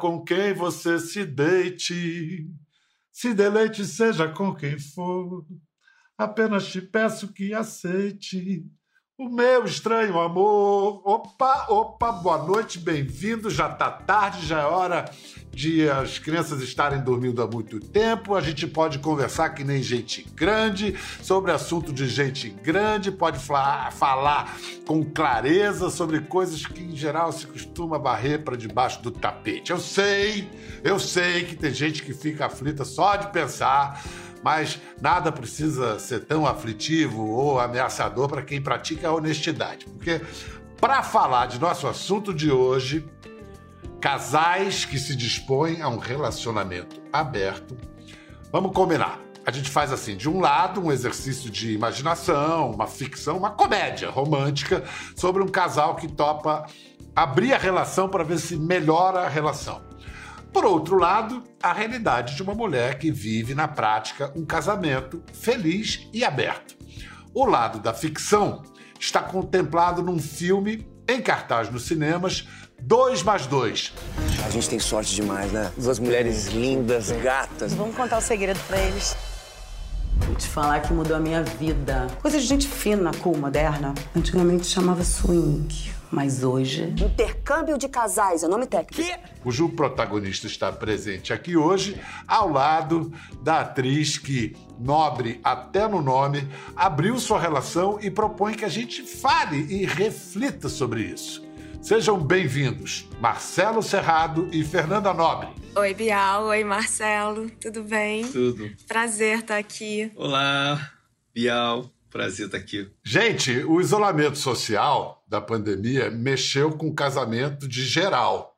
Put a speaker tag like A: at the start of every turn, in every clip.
A: com quem você se deite, se deleite seja com quem for. Apenas te peço que aceite o meu estranho amor. Opa, opa, boa noite, bem-vindo. Já tá tarde, já é hora de as crianças estarem dormindo há muito tempo. A gente pode conversar que nem gente grande, sobre assunto de gente grande, pode falar, falar com clareza sobre coisas que em geral se costuma varrer para debaixo do tapete. Eu sei, eu sei que tem gente que fica aflita só de pensar mas nada precisa ser tão aflitivo ou ameaçador para quem pratica a honestidade. Porque, para falar de nosso assunto de hoje, casais que se dispõem a um relacionamento aberto, vamos combinar. A gente faz assim, de um lado, um exercício de imaginação, uma ficção, uma comédia romântica sobre um casal que topa abrir a relação para ver se melhora a relação. Por outro lado, a realidade de uma mulher que vive na prática um casamento feliz e aberto. O lado da ficção está contemplado num filme em cartaz nos cinemas, 2 mais 2.
B: A gente tem sorte demais, né? Duas mulheres lindas, gatas.
C: Vamos contar o segredo para eles. Vou te falar que mudou a minha vida. Coisa de gente fina, cool, moderna. Antigamente chamava swing mas hoje.
D: Intercâmbio de casais, é nome técnico.
A: Que? Cujo protagonista está presente aqui hoje, ao lado da atriz que, nobre até no nome, abriu sua relação e propõe que a gente fale e reflita sobre isso. Sejam bem-vindos, Marcelo Serrado e Fernanda Nobre.
E: Oi, Bial. Oi, Marcelo. Tudo bem?
F: Tudo.
E: Prazer estar aqui.
F: Olá, Bial. Prazer estar aqui.
A: Gente, o isolamento social da pandemia mexeu com o casamento de geral.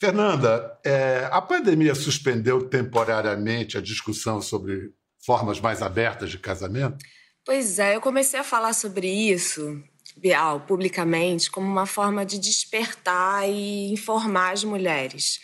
A: Fernanda, é, a pandemia suspendeu temporariamente a discussão sobre formas mais abertas de casamento?
E: Pois é, eu comecei a falar sobre isso, Bial, publicamente, como uma forma de despertar e informar as mulheres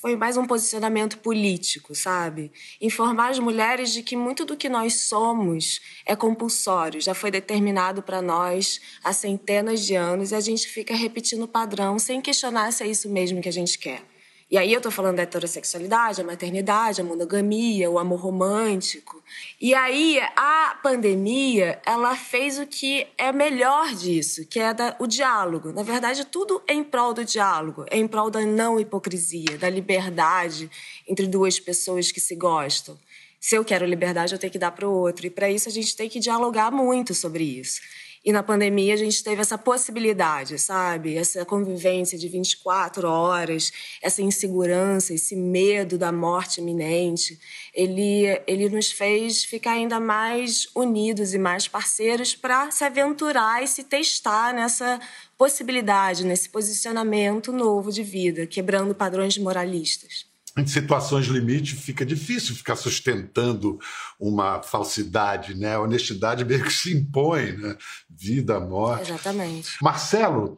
E: foi mais um posicionamento político, sabe? Informar as mulheres de que muito do que nós somos é compulsório, já foi determinado para nós há centenas de anos e a gente fica repetindo o padrão sem questionar se é isso mesmo que a gente quer. E aí eu tô falando da heterossexualidade, a maternidade, a monogamia, o amor romântico. E aí a pandemia, ela fez o que é melhor disso, que é da, o diálogo. Na verdade, tudo é em prol do diálogo, é em prol da não hipocrisia, da liberdade entre duas pessoas que se gostam. Se eu quero liberdade, eu tenho que dar para o outro. E para isso a gente tem que dialogar muito sobre isso. E na pandemia a gente teve essa possibilidade, sabe? Essa convivência de 24 horas, essa insegurança, esse medo da morte iminente. Ele, ele nos fez ficar ainda mais unidos e mais parceiros para se aventurar e se testar nessa possibilidade, nesse posicionamento novo de vida, quebrando padrões moralistas
A: em situações limite fica difícil ficar sustentando uma falsidade, né? A honestidade meio que se impõe, né? Vida, morte.
E: Exatamente.
A: Marcelo,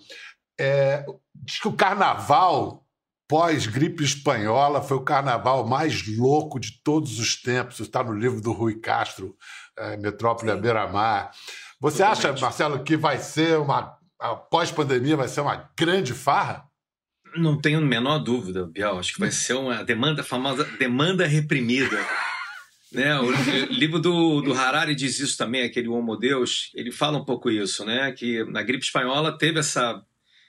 A: é, diz que o carnaval pós-gripe espanhola foi o carnaval mais louco de todos os tempos. Isso está no livro do Rui Castro, é, Metrópole à beira-mar. Você acha, Marcelo, que vai ser uma. Pós-pandemia vai ser uma grande farra?
F: Não tenho a menor dúvida, Bial. Acho que vai ser uma demanda, famosa demanda reprimida. né? O livro do, do Harari diz isso também, aquele Homo Deus. Ele fala um pouco isso, né? Que na gripe espanhola teve essa,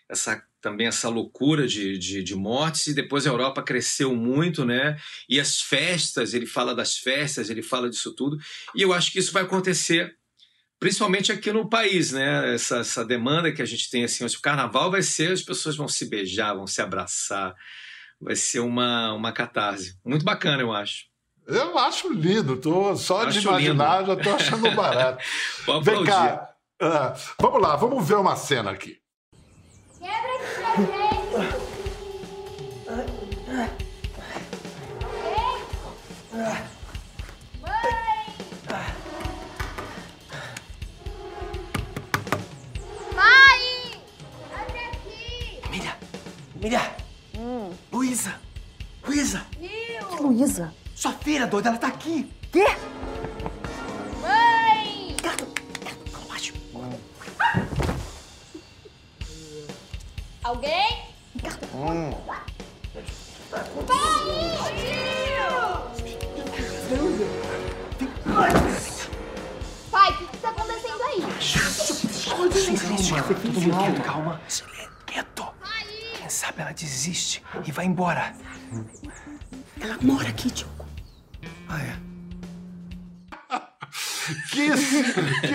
F: essa também essa loucura de, de, de, mortes e depois a Europa cresceu muito, né? E as festas, ele fala das festas, ele fala disso tudo. E eu acho que isso vai acontecer principalmente aqui no país, né? Essa, essa demanda que a gente tem assim, o carnaval vai ser, as pessoas vão se beijar, vão se abraçar, vai ser uma, uma catarse. Muito bacana, eu acho.
A: Eu acho lindo, tô só de imaginar, lindo. já tô achando barato. Vem cá, uh, vamos lá, vamos ver uma cena aqui. Quebra aqui
B: Miriam! Hum. Luísa! Luísa!
C: Que Luísa?
B: Sua filha, doida, ela tá aqui!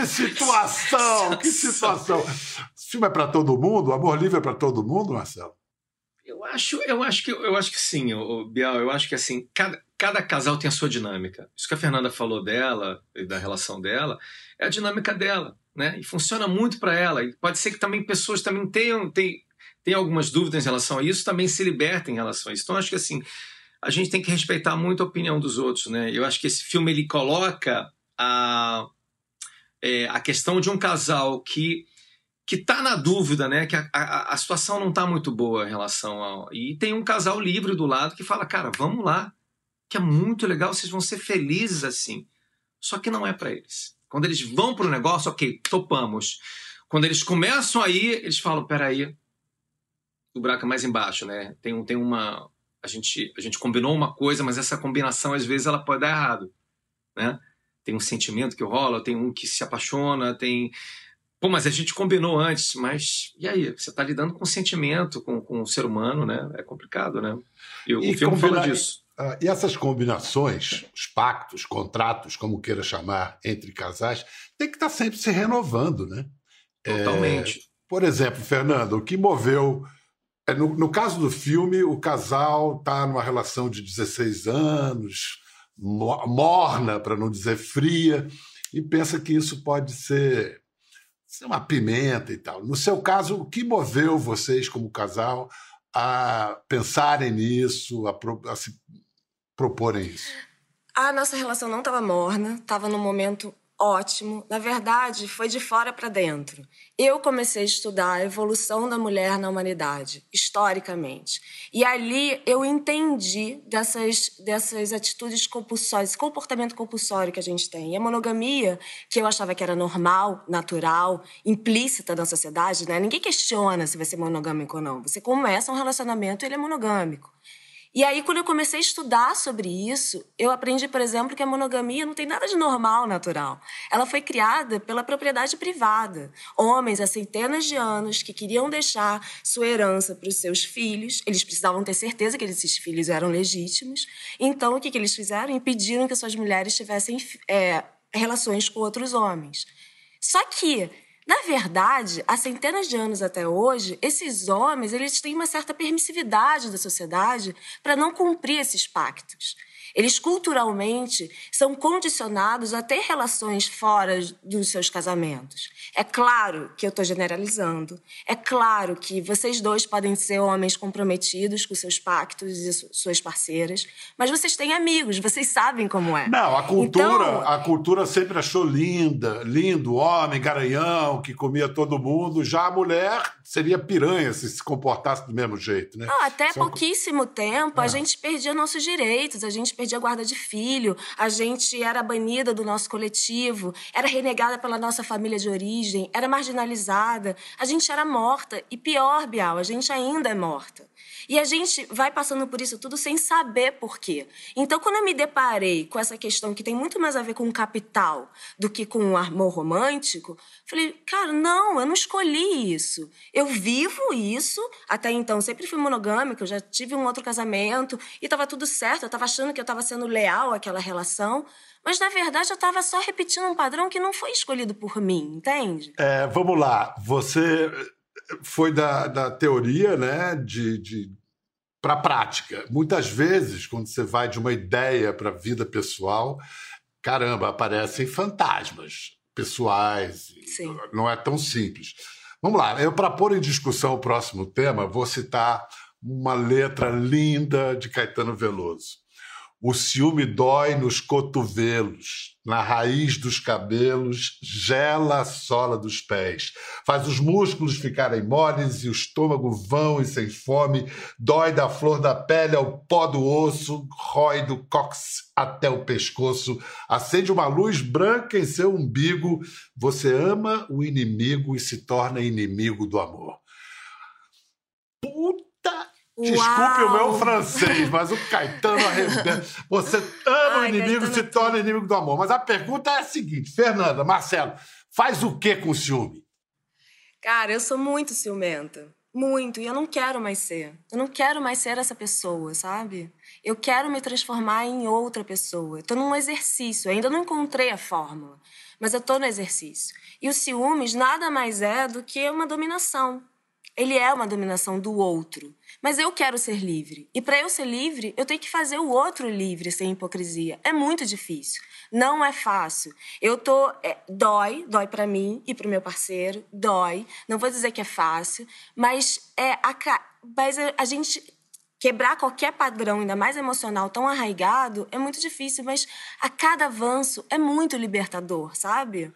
A: Situação, que situação. Esse filme é pra todo mundo? Amor livre é pra todo mundo, Marcelo?
F: Eu acho, eu acho que eu acho que sim, o Biel. Eu acho que assim, cada, cada casal tem a sua dinâmica. Isso que a Fernanda falou dela e da relação dela é a dinâmica dela, né? E funciona muito para ela. E pode ser que também pessoas também tenham, tenham, tenham algumas dúvidas em relação a isso, também se libertem em relação a isso. Então acho que assim a gente tem que respeitar muito a opinião dos outros, né? Eu acho que esse filme ele coloca a é, a questão de um casal que que tá na dúvida, né? Que a, a, a situação não tá muito boa em relação ao. E tem um casal livre do lado que fala, cara, vamos lá, que é muito legal, vocês vão ser felizes assim. Só que não é para eles. Quando eles vão pro negócio, ok, topamos. Quando eles começam aí, eles falam, peraí, o buraco é mais embaixo, né? Tem, tem uma. A gente, a gente combinou uma coisa, mas essa combinação às vezes ela pode dar errado, né? Tem um sentimento que rola, tem um que se apaixona, tem Pô, mas a gente combinou antes, mas e aí? Você está lidando com sentimento, com, com o ser humano, né? É complicado, né? E, o filme fala disso.
A: Ah, e essas combinações, os pactos, contratos, como queira chamar, entre casais, tem que estar sempre se renovando, né?
F: Totalmente.
A: Por exemplo, Fernando, o que moveu. é, No, no caso do filme, o casal está numa relação de 16 anos, morna, para não dizer fria, e pensa que isso pode ser, uma pimenta e tal. No seu caso, o que moveu vocês, como casal, a pensarem nisso, a, pro- a se proporem isso?
E: A nossa relação não estava morna, estava num momento ótimo. Na verdade, foi de fora para dentro. Eu comecei a estudar a evolução da mulher na humanidade, historicamente. E ali eu entendi dessas, dessas atitudes compulsórias, esse comportamento compulsório que a gente tem. E a monogamia, que eu achava que era normal, natural, implícita na sociedade, né? Ninguém questiona se vai ser monogâmico ou não. Você começa um relacionamento e ele é monogâmico. E aí, quando eu comecei a estudar sobre isso, eu aprendi, por exemplo, que a monogamia não tem nada de normal, natural. Ela foi criada pela propriedade privada. Homens há centenas de anos que queriam deixar sua herança para os seus filhos, eles precisavam ter certeza que esses filhos eram legítimos. Então, o que, que eles fizeram? Impediram que suas mulheres tivessem é, relações com outros homens. Só que na verdade, há centenas de anos até hoje, esses homens eles têm uma certa permissividade da sociedade para não cumprir esses pactos. Eles culturalmente são condicionados a ter relações fora dos seus casamentos. É claro que eu estou generalizando. É claro que vocês dois podem ser homens comprometidos com seus pactos e su- suas parceiras, mas vocês têm amigos, vocês sabem como é.
A: Não, a cultura,
E: Então,
A: a cultura sempre achou linda, lindo, homem, garanhão, que comia todo mundo. Já a mulher seria piranha se se comportasse do mesmo jeito, né?
E: Não, até
A: São-
E: pouquíssimo tempo, a
A: Ah.
E: gente perdia nossos direitos, a gente perdia a guarda de filho, a gente era banida do nosso coletivo, era renegada pela nossa família de origem, era marginalizada, a gente era morta. E pior, Bial, a gente ainda é morta. E a gente vai passando por isso tudo sem saber por quê. Então, quando eu me deparei com essa questão que tem muito mais a ver com capital do que com o amor romântico, falei, cara, não, eu não escolhi isso. Eu vivo isso, até então sempre fui monogâmica, eu já tive um outro casamento e estava tudo certo, eu estava achando que eu estava sendo leal àquela relação, mas na verdade eu estava só repetindo um padrão que não foi escolhido por mim, entende?
A: É, vamos lá, você foi da, da teoria né, de, de para a prática. Muitas vezes, quando você vai de uma ideia para a vida pessoal, caramba, aparecem fantasmas pessoais.
E: Sim.
A: Não é tão simples. Vamos lá, eu para pôr em discussão o próximo tema, vou citar uma letra linda de Caetano Veloso. O ciúme dói nos cotovelos, na raiz dos cabelos, gela a sola dos pés. Faz os músculos ficarem moles e o estômago vão e sem fome. Dói da flor da pele ao pó do osso, rói do cox até o pescoço. Acende uma luz branca em seu umbigo. Você ama o inimigo e se torna inimigo do amor. Puta Desculpe o meu
E: Uau!
A: francês, mas o Caetano arrebenta. Você ama o
E: Ai,
A: inimigo e
E: Caetano
A: se
E: é
A: torna inimigo do amor. Mas a pergunta é a seguinte: Fernanda, Marcelo, faz o que com o ciúme?
E: Cara, eu sou muito ciumenta. Muito. E eu não quero mais ser. Eu não quero mais ser essa pessoa, sabe? Eu quero me transformar em outra pessoa. Eu tô num exercício. Eu ainda não encontrei a fórmula. Mas eu tô no exercício. E o ciúmes nada mais é do que uma dominação. Ele é uma dominação do outro. Mas eu quero ser livre. E para eu ser livre, eu tenho que fazer o outro livre sem hipocrisia. É muito difícil. Não é fácil. Eu tô é, dói, dói para mim e para o meu parceiro, dói. Não vou dizer que é fácil, mas é a, mas a gente quebrar qualquer padrão, ainda mais emocional, tão arraigado, é muito difícil, mas a cada avanço é muito libertador, sabe?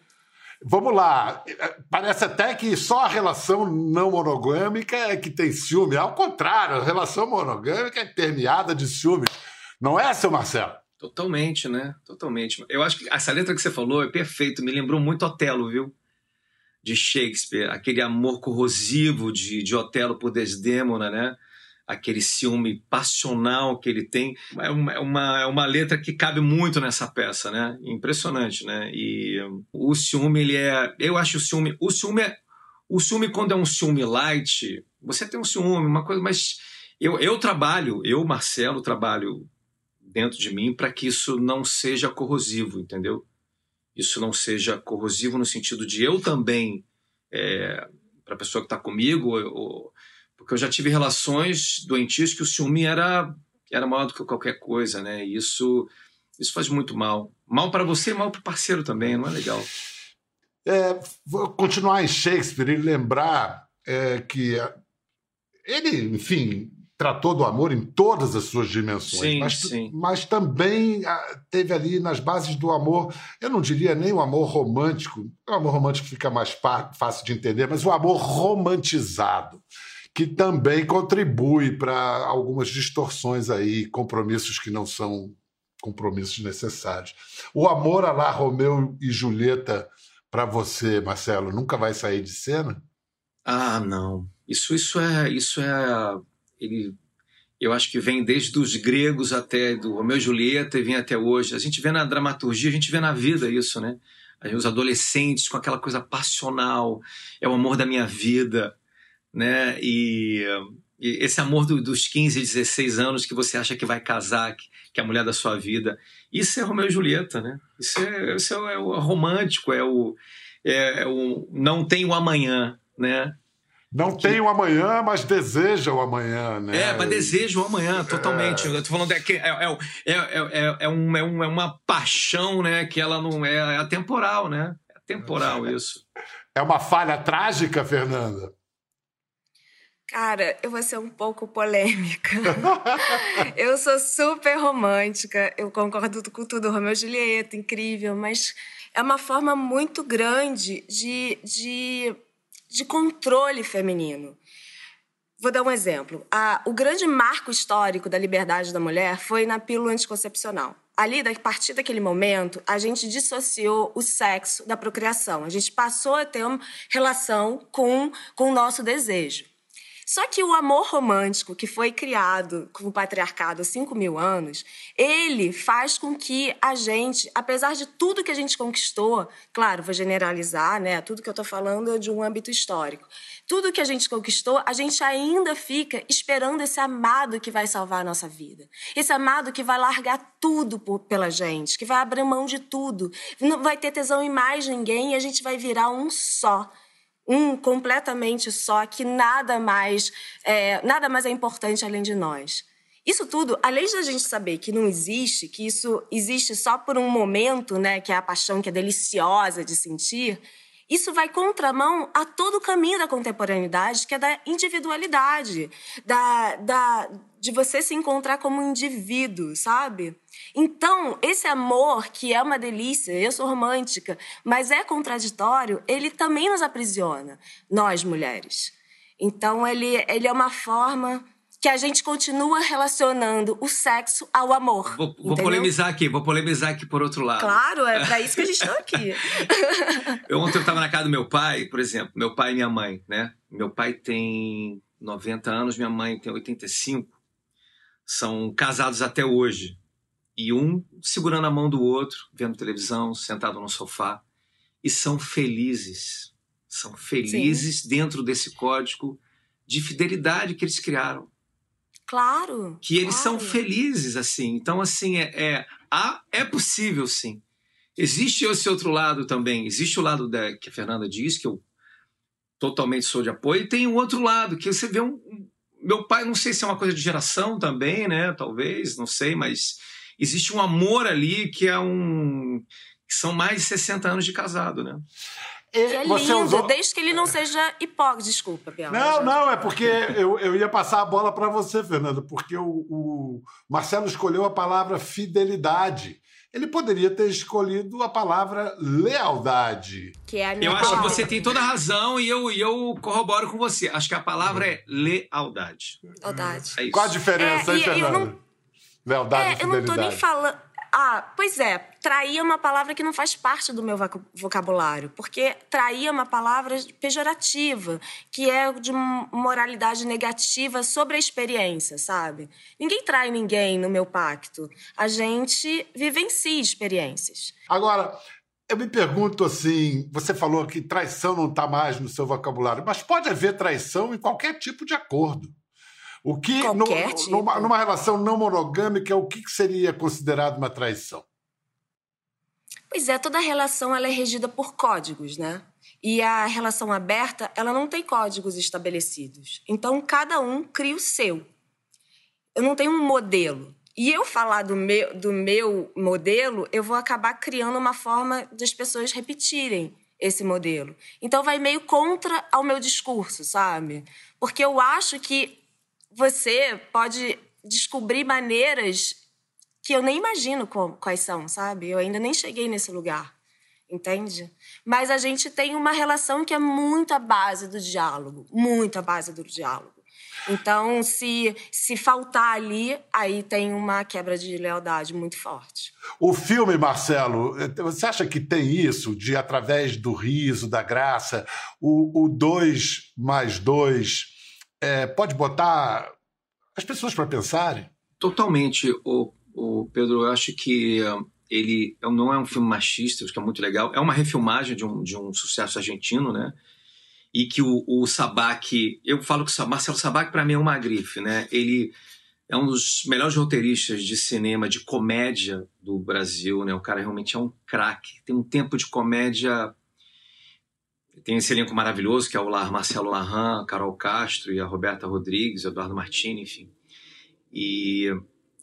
A: Vamos lá. Parece até que só a relação não monogâmica é que tem ciúme. Ao contrário, a relação monogâmica é permeada de ciúme. Não é, seu Marcelo?
F: Totalmente, né? Totalmente. Eu acho que essa letra que você falou é perfeito. Me lembrou muito Otelo, viu? De Shakespeare. Aquele amor corrosivo de, de Otelo por Desdémona, né? Aquele ciúme passional que ele tem. É uma, é uma, é uma letra que cabe muito nessa peça, né? Impressionante, né? E o ciúme, ele é. Eu acho o ciúme. O ciúme é. O ciúme, quando é um ciúme light, você tem um ciúme, uma coisa, mas eu, eu trabalho, eu, Marcelo, trabalho dentro de mim para que isso não seja corrosivo, entendeu? Isso não seja corrosivo no sentido de eu também, é, para a pessoa que está comigo, porque eu já tive relações doentias que o ciúme era, era maior do que qualquer coisa, né? E isso, isso faz muito mal. Mal para você e mal para o parceiro também, não é legal.
A: É, vou continuar em Shakespeare e lembrar é, que ele, enfim, tratou do amor em todas as suas dimensões,
F: sim,
A: mas,
F: sim.
A: mas também ah, teve ali nas bases do amor, eu não diria nem o amor romântico, o amor romântico fica mais fácil de entender, mas o amor romantizado que também contribui para algumas distorções aí, compromissos que não são compromissos necessários. O amor a lá Romeu e Julieta para você, Marcelo, nunca vai sair de cena?
F: Ah, não. Isso, isso é, isso é, ele, eu acho que vem desde os gregos até do Romeu e Julieta e vem até hoje. A gente vê na dramaturgia, a gente vê na vida isso, né? Os adolescentes com aquela coisa passional, é o amor da minha vida, né? E, e esse amor do, dos 15, 16 anos que você acha que vai casar, que, que, é a mulher da sua vida, isso é Romeu e Julieta, né? Isso é, isso é, o romântico, é o, é, é o não tem o amanhã, né?
A: Não tem o amanhã, mas deseja o amanhã, né?
F: É, mas deseja o amanhã, totalmente. É. Eu tô falando é que é, é, é, é, um, é, um, é uma paixão, né? Que ela não é, é atemporal, né? É temporal isso.
A: É uma falha trágica, Fernanda?
E: Cara, eu vou ser um pouco polêmica. eu sou super romântica, eu concordo com tudo, Romeu e Julieta, incrível, mas é uma forma muito grande de, de, de controle feminino. Vou dar um exemplo. A, o grande marco histórico da liberdade da mulher foi na pílula anticoncepcional. Ali, a partir daquele momento, a gente dissociou o sexo da procriação. A gente passou a ter uma relação com, com o nosso desejo. Só que o amor romântico que foi criado com o patriarcado há 5 mil anos, ele faz com que a gente, apesar de tudo que a gente conquistou, claro, vou generalizar, né? Tudo que eu estou falando é de um âmbito histórico. Tudo que a gente conquistou, a gente ainda fica esperando esse amado que vai salvar a nossa vida. Esse amado que vai largar tudo por, pela gente, que vai abrir mão de tudo. Não vai ter tesão em mais ninguém e a gente vai virar um só um completamente só, que nada mais, é, nada mais é importante além de nós. Isso tudo, além da gente saber que não existe, que isso existe só por um momento, né, que é a paixão que é deliciosa de sentir, isso vai contramão a todo o caminho da contemporaneidade, que é da individualidade, da, da, de você se encontrar como um indivíduo, sabe? Então, esse amor, que é uma delícia, eu sou romântica, mas é contraditório, ele também nos aprisiona, nós mulheres. Então, ele, ele é uma forma que a gente continua relacionando o sexo ao amor.
F: Vou, vou polemizar aqui, vou polemizar aqui por outro lado.
E: Claro, é para isso que a gente está aqui.
F: eu, ontem eu estava na casa do meu pai, por exemplo, meu pai e minha mãe, né? Meu pai tem 90 anos, minha mãe tem 85. São casados até hoje. E um segurando a mão do outro, vendo televisão, sentado no sofá. E são felizes são felizes Sim. dentro desse código de fidelidade que eles criaram.
E: Claro.
F: Que eles
E: claro.
F: são felizes, assim. Então, assim, é, é, é possível, sim. Existe esse outro lado também. Existe o lado da, que a Fernanda diz, que eu totalmente sou de apoio, e tem o outro lado, que você vê um. Meu pai, não sei se é uma coisa de geração também, né? Talvez, não sei, mas existe um amor ali que é um. que são mais de 60 anos de casado, né?
E: Que é lindo, usou... desde que ele não seja hipócrita. Desculpa, Biel.
A: Não, não, é porque eu, eu ia passar a bola para você, Fernando, porque o, o Marcelo escolheu a palavra fidelidade. Ele poderia ter escolhido a palavra lealdade.
E: Que é a minha
F: eu
E: palavra.
F: acho que você tem toda a razão e eu, eu corroboro com você. Acho que a palavra é lealdade.
E: Lealdade.
F: É
A: Qual a diferença,
E: é,
A: hein, Fernando?
E: Não...
A: Lealdade
E: é,
A: e fidelidade.
E: Eu não tô nem falando. Ah, pois é, trair é uma palavra que não faz parte do meu vocabulário, porque trair é uma palavra pejorativa, que é de moralidade negativa sobre a experiência, sabe? Ninguém trai ninguém no meu pacto. A gente vivencia experiências.
A: Agora, eu me pergunto assim: você falou que traição não está mais no seu vocabulário, mas pode haver traição em qualquer tipo de acordo. O que, no, tipo. numa, numa, relação não monogâmica, o que seria considerado uma traição?
E: Pois é, toda relação ela é regida por códigos, né? E a relação aberta, ela não tem códigos estabelecidos. Então, cada um cria o seu. Eu não tenho um modelo. E eu falar do meu, do meu modelo, eu vou acabar criando uma forma de as pessoas repetirem esse modelo. Então, vai meio contra ao meu discurso, sabe? Porque eu acho que você pode descobrir maneiras que eu nem imagino quais são, sabe? Eu ainda nem cheguei nesse lugar, entende? Mas a gente tem uma relação que é muito a base do diálogo, muito a base do diálogo. Então, se, se faltar ali, aí tem uma quebra de lealdade muito forte.
A: O filme, Marcelo, você acha que tem isso, de através do riso, da graça, o 2 mais 2 é, pode botar as pessoas para pensarem?
F: Totalmente, o, o Pedro. Eu acho que uh, ele não é um filme machista, acho que é muito legal. É uma refilmagem de um, de um sucesso argentino, né? E que o, o Sabac, eu falo que o Marcelo Sabac para mim é uma grife, né? Ele é um dos melhores roteiristas de cinema, de comédia do Brasil, né? O cara realmente é um craque. Tem um tempo de comédia tem esse elenco maravilhoso que é o Marcelo Larran, Carol Castro e a Roberta Rodrigues, Eduardo Martini, enfim. E,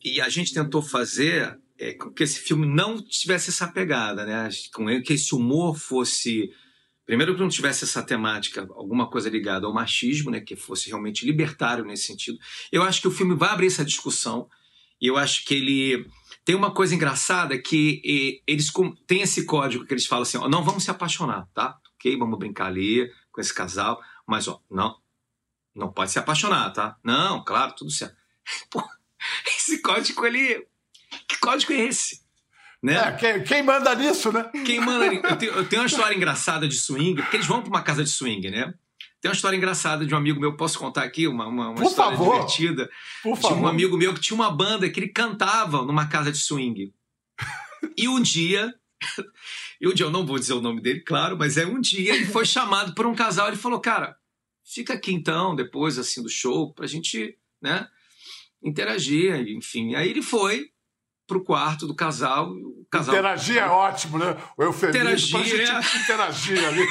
F: e a gente tentou fazer é, que esse filme não tivesse essa pegada, né? Que esse humor fosse primeiro que não tivesse essa temática, alguma coisa ligada ao machismo, né? Que fosse realmente libertário nesse sentido. Eu acho que o filme vai abrir essa discussão e eu acho que ele tem uma coisa engraçada que eles têm esse código que eles falam assim: não vamos se apaixonar, tá? Ok, vamos brincar ali com esse casal, mas ó, não, não pode se apaixonar, tá? Não, claro, tudo certo. Pô, esse código ele, que código é esse? Né?
A: É, quem, quem, manda nisso, né?
F: Quem manda eu tenho, eu tenho uma história engraçada de swing, porque eles vão para uma casa de swing, né? Tem uma história engraçada de um amigo meu, posso contar aqui? Uma, uma, uma história
A: favor.
F: divertida.
A: Por favor.
F: um amigo meu que tinha uma banda que ele cantava numa casa de swing. E um dia e um dia eu não vou dizer o nome dele, claro, mas é um dia ele foi chamado por um casal, ele falou, cara, fica aqui então, depois assim do show, pra gente, né, interagir, enfim. Aí ele foi pro quarto do casal. O casal
A: interagir é ótimo, né? O eufemismo interagir, gente é... interagir ali.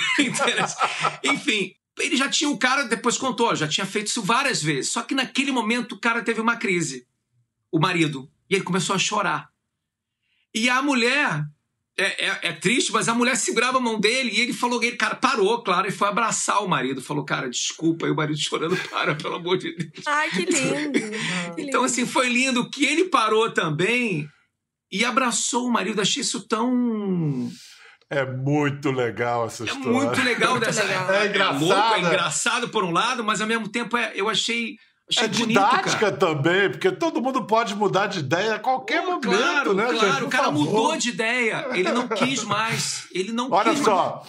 F: enfim, ele já tinha o cara, depois contou, já tinha feito isso várias vezes. Só que naquele momento o cara teve uma crise, o marido, e ele começou a chorar. E a mulher é, é, é, triste, mas a mulher segurava a mão dele e ele falou, ele, cara, parou, claro, e foi abraçar o marido. Falou, cara, desculpa, e o marido chorando, para, pelo amor de Deus.
E: Ai, que lindo.
F: que então, assim, foi lindo que ele parou também e abraçou o marido. Achei isso tão.
A: É muito legal essa história.
F: É muito legal
E: muito
F: dessa.
E: Legal.
A: É engraçado.
F: É, louco, é engraçado por um lado, mas ao mesmo tempo é, eu achei Achei
A: é
F: bonito,
A: didática
F: cara.
A: também, porque todo mundo pode mudar de ideia a qualquer
F: Pô,
A: momento,
F: claro,
A: né,
F: claro,
A: gente?
F: O cara
A: favor.
F: mudou de ideia. Ele não quis mais. Ele não
A: Olha
F: quis
A: só,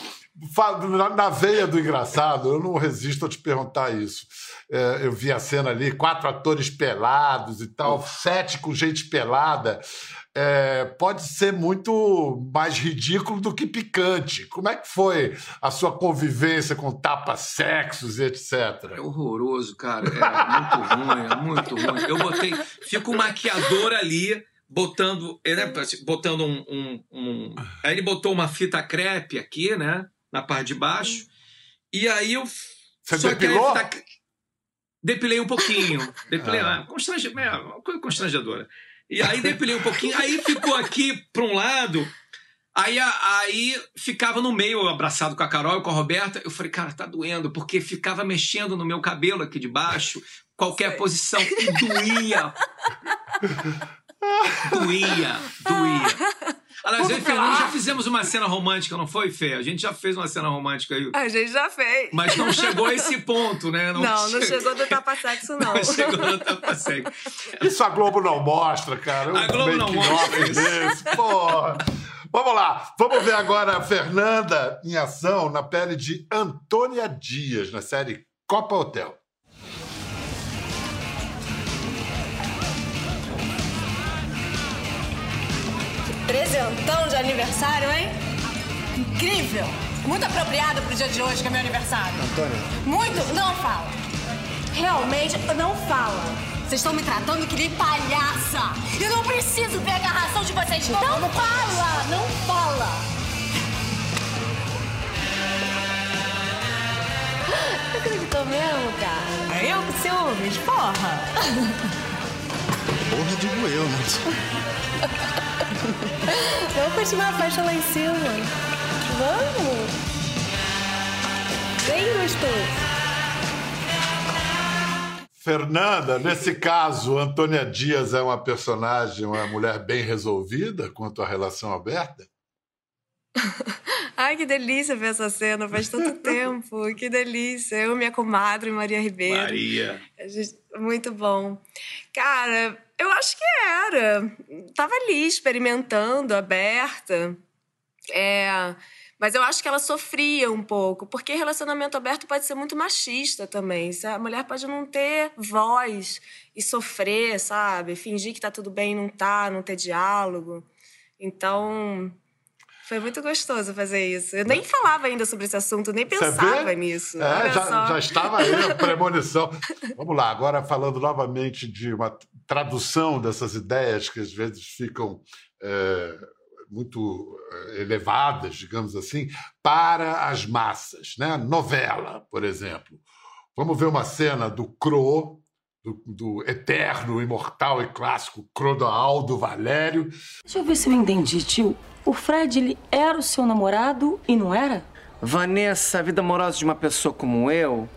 A: na, na veia do engraçado, eu não resisto a te perguntar isso. É, eu vi a cena ali, quatro atores pelados e tal, sete com gente pelada. É, pode ser muito mais ridículo do que picante. Como é que foi a sua convivência com tapa-sexos e etc?
F: É horroroso, cara. É muito ruim, é muito ruim. Eu botei. Fica o maquiador ali botando, né, botando um, um, um, Aí ele botou uma fita crepe aqui, né? Na parte de baixo. E aí eu.
A: Você só depilou?
F: Fita... Depilei um pouquinho. Depilei. Ah. Constrange... É, uma coisa constrangedora. E aí depilei um pouquinho, aí ficou aqui para um lado. Aí, aí ficava no meio, abraçado com a Carol e com a Roberta. Eu falei, cara, tá doendo, porque ficava mexendo no meu cabelo aqui de baixo, qualquer Sei. posição, e doía. doía, doía. Aliás, eu e Fernando já fizemos uma cena romântica, não foi, Fê? A gente já fez uma cena romântica aí.
E: A gente já fez.
F: Mas não chegou a esse ponto, né?
E: Não, não, não chegou do tapa-sexo, não.
F: Não chegou do tapa-sexo.
A: Isso a Globo não mostra, cara.
F: A Globo não mostra isso. Desse,
A: porra. Vamos lá, vamos ver agora a Fernanda em ação na pele de Antônia Dias, na série Copa Hotel.
G: Presentão de aniversário, hein? Incrível! Muito apropriado pro dia de hoje, que é meu aniversário.
B: Antônia.
G: Muito? Não fala. Realmente, não fala. Vocês estão me tratando que nem palhaça. Eu não preciso ver a agarração de vocês. Não, não, não fala, não fala. Não acreditou mesmo, cara?
E: Eu com ciúmes, porra.
B: Porra, digo eu, né?
G: Vamos continuar a festa lá em cima. Vamos! Bem gostoso.
A: Fernanda, nesse caso, Antônia Dias é uma personagem, uma mulher bem resolvida quanto à relação aberta?
E: Ai, que delícia ver essa cena, faz tanto tempo, que delícia. Eu, minha comadre, Maria Ribeiro.
F: Maria.
E: Muito bom. Cara, eu acho que era. Tava ali experimentando, aberta. É. Mas eu acho que ela sofria um pouco, porque relacionamento aberto pode ser muito machista também. A mulher pode não ter voz e sofrer, sabe? Fingir que tá tudo bem e não tá, não ter diálogo. Então, foi muito gostoso fazer isso. Eu nem falava ainda sobre esse assunto, nem pensava nisso.
A: É, já, já, estava aí a premonição. Vamos lá, agora falando novamente de uma tradução dessas ideias que às vezes ficam é, muito é, elevadas, digamos assim, para as massas. Né? Novela, por exemplo. Vamos ver uma cena do Cro, do, do, eterno, imortal e clássico Crodoaldo Valério.
H: Deixa eu ver se eu entendi, tio. O Fred, ele era o seu namorado e não era?
B: Vanessa, a vida amorosa de uma pessoa como eu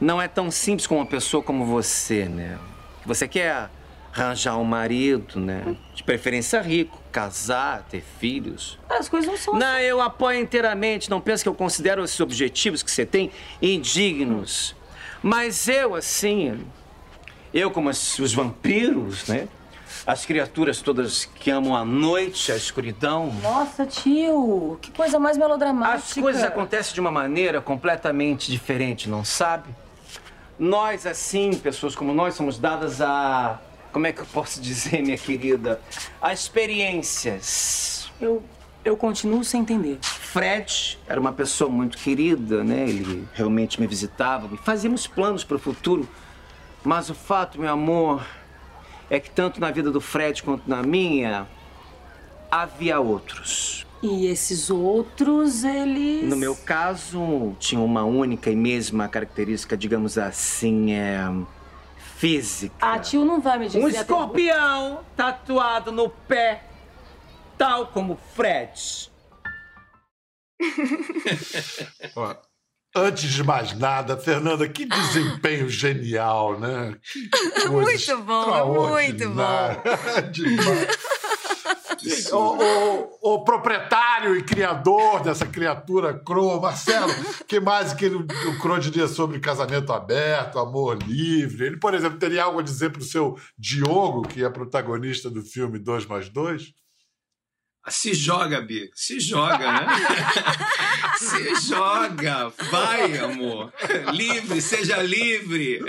B: não é tão simples como uma pessoa como você, né? Você quer arranjar um marido, né? De preferência rico, casar, ter filhos.
H: As coisas não são
B: Não,
H: assim.
B: eu apoio inteiramente. Não penso que eu considero esses objetivos que você tem indignos. Mas eu, assim, eu como os vampiros, né? As criaturas todas que amam a noite, a escuridão.
H: Nossa, tio, que coisa mais melodramática.
B: As coisas acontecem de uma maneira completamente diferente, não sabe? Nós, assim, pessoas como nós, somos dadas a. Como é que eu posso dizer, minha querida? A experiências.
H: Eu. Eu continuo sem entender.
B: Fred era uma pessoa muito querida, né? Ele realmente me visitava, fazíamos planos para o futuro. Mas o fato, meu amor, é que tanto na vida do Fred quanto na minha, havia outros.
H: E esses outros, eles.
B: No meu caso, tinha uma única e mesma característica, digamos assim, é. física.
H: Ah, tio não vai me dizer.
B: Um escorpião tatuado no pé, tal como Fred.
A: Ó, Antes de mais nada, Fernanda, que desempenho genial, né?
E: Muito bom, muito bom.
A: Demais. O, o, o, proprietário e criador dessa criatura Croa, Marcelo, que mais que ele, o Croa diria sobre casamento aberto, amor livre? Ele, por exemplo, teria algo a dizer para o seu Diogo, que é protagonista do filme 2 mais 2?
F: Se joga, Bi. Se joga, né? Se joga. Vai, amor. Livre, seja livre.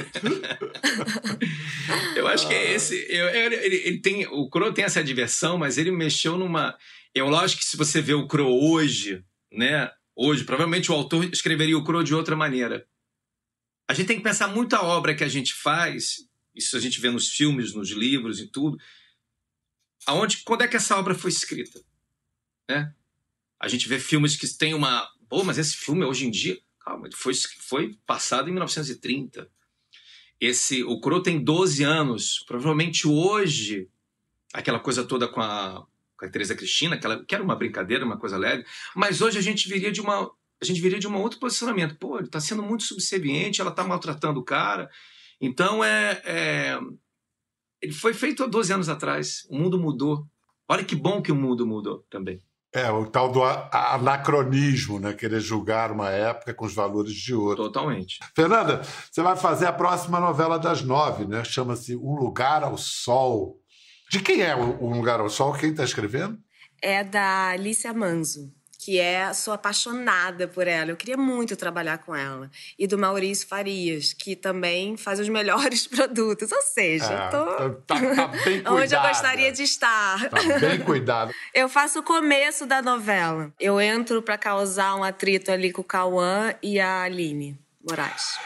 F: Eu acho que é esse. Eu, ele, ele, tem, o Crow tem essa diversão, mas ele mexeu numa. Eu lógico que se você vê o Crow hoje, né? Hoje, provavelmente o autor escreveria o Crow de outra maneira. A gente tem que pensar muito a obra que a gente faz, isso a gente vê nos filmes, nos livros e tudo. Aonde, quando é que essa obra foi escrita? Né? A gente vê filmes que tem uma. Pô, mas esse filme hoje em dia. Calma, foi, foi passado em 1930. Esse, o Crow tem 12 anos. Provavelmente hoje, aquela coisa toda com a, com a Teresa Cristina, aquela, que era uma brincadeira, uma coisa leve, mas hoje a gente viria de uma. A gente viria de um outro posicionamento. Pô, ele está sendo muito subserviente, ela está maltratando o cara. Então é, é. Ele foi feito há 12 anos atrás. O mundo mudou. Olha que bom que o mundo mudou também.
A: É, o tal do anacronismo, né? Querer julgar uma época com os valores de outra.
F: Totalmente.
A: Fernanda, você vai fazer a próxima novela das nove, né? Chama-se Um Lugar ao Sol. De quem é Um Lugar ao Sol? Quem está escrevendo?
E: É da Alicia Manzo que é sou apaixonada por ela. Eu queria muito trabalhar com ela. E do Maurício Farias, que também faz os melhores produtos. Ou seja, é, tô...
A: tá, tá bem cuidado.
E: onde eu gostaria de estar.
A: Tá bem cuidado.
E: eu faço o começo da novela. Eu entro para causar um atrito ali com o Cauã e a Aline Moraes.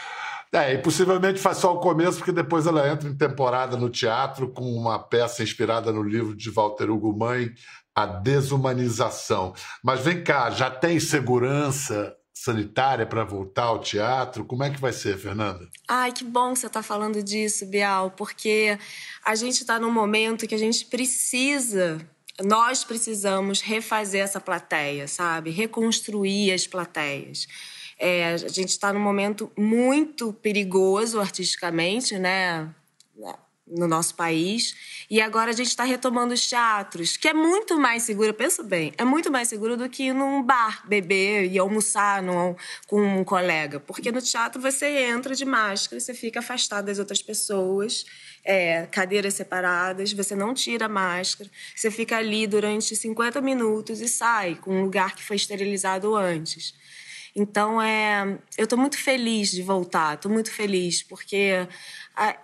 A: É, e possivelmente faz só o começo, porque depois ela entra em temporada no teatro com uma peça inspirada no livro de Walter Hugo Mãe, a desumanização. Mas vem cá, já tem segurança sanitária para voltar ao teatro? Como é que vai ser, Fernanda?
E: Ai, que bom que você está falando disso, Bial, porque a gente está num momento que a gente precisa nós precisamos refazer essa plateia, sabe? Reconstruir as plateias. É, a gente está num momento muito perigoso artisticamente, né? No nosso país. E agora a gente está retomando os teatros, que é muito mais seguro, pensa bem, é muito mais seguro do que ir num bar beber e almoçar no, com um colega. Porque no teatro você entra de máscara, você fica afastado das outras pessoas, é, cadeiras separadas, você não tira a máscara, você fica ali durante 50 minutos e sai com um lugar que foi esterilizado antes. Então, é, eu estou muito feliz de voltar, estou muito feliz, porque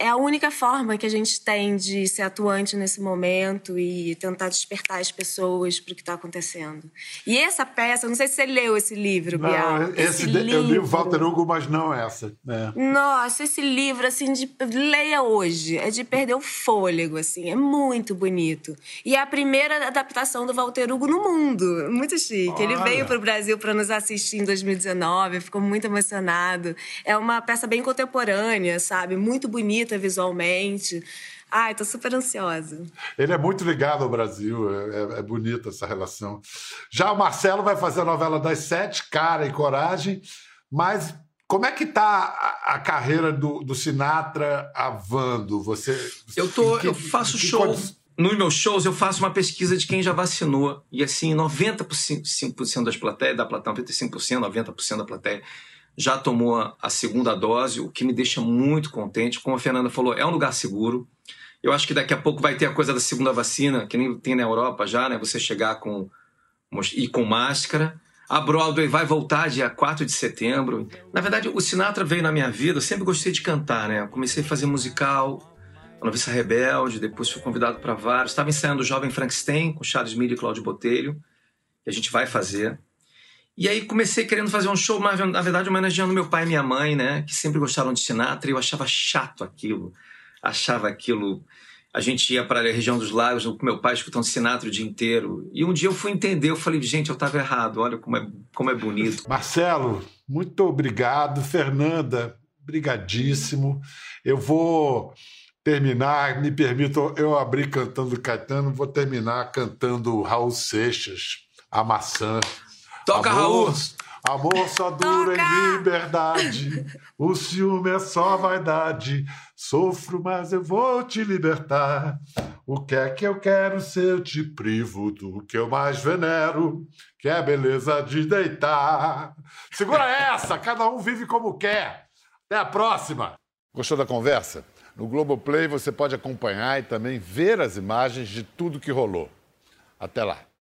E: é a única forma que a gente tem de ser atuante nesse momento e tentar despertar as pessoas para o que está acontecendo. E essa peça, não sei se você leu esse livro,
A: não,
E: Bial.
A: Esse, esse livro... Eu li o Walter Hugo, mas não essa. É.
E: Nossa, esse livro, assim, de... leia hoje. É de perder o fôlego, assim. É muito bonito. E é a primeira adaptação do Walter Hugo no mundo. Muito chique. Olha. Ele veio para o Brasil para nos assistir em 2019, ficou muito emocionado. É uma peça bem contemporânea, sabe? Muito bonita bonita visualmente. Ai, tô super ansiosa.
A: Ele é muito ligado ao Brasil, é, é, é bonita essa relação. Já o Marcelo vai fazer a novela das sete, Cara e Coragem, mas como é que tá a, a carreira do, do, Sinatra avando? Você,
F: eu tô, que, eu faço show. Nos meus shows eu faço uma pesquisa de quem já vacinou. E assim, 90% das plateias, da plateia, 95%, 90% da plateia já tomou a segunda dose, o que me deixa muito contente. Como a Fernanda falou, é um lugar seguro. Eu acho que daqui a pouco vai ter a coisa da segunda vacina, que nem tem na Europa já, né? Você chegar com e com máscara. A Broadway vai voltar dia 4 de setembro. Na verdade, o Sinatra veio na minha vida, eu sempre gostei de cantar, né? Eu comecei a fazer musical, a Noviça Rebelde, depois fui convidado para vários. Estava ensaiando o Jovem Frankenstein com Charles Miller e Cláudio Botelho, que a gente vai fazer. E aí comecei querendo fazer um show, mas na verdade homenageando meu pai e minha mãe, né? Que sempre gostaram de Sinatra e eu achava chato aquilo. Achava aquilo. A gente ia para a região dos lagos com meu pai escutando Sinatra o dia inteiro. E um dia eu fui entender, eu falei, gente, eu estava errado, olha como é, como é bonito.
A: Marcelo, muito obrigado. Fernanda, brigadíssimo. Eu vou terminar, me permitam, eu abri cantando Caetano, vou terminar cantando Raul Seixas, A Maçã.
F: Toca, amor, Raul!
A: Amor só dura Toca. em liberdade, o ciúme é só vaidade. Sofro, mas eu vou te libertar. O que é que eu quero se eu te privo do que eu mais venero, que é a beleza de deitar. Segura essa, cada um vive como quer. Até a próxima. Gostou da conversa? No Globoplay você pode acompanhar e também ver as imagens de tudo que rolou. Até lá.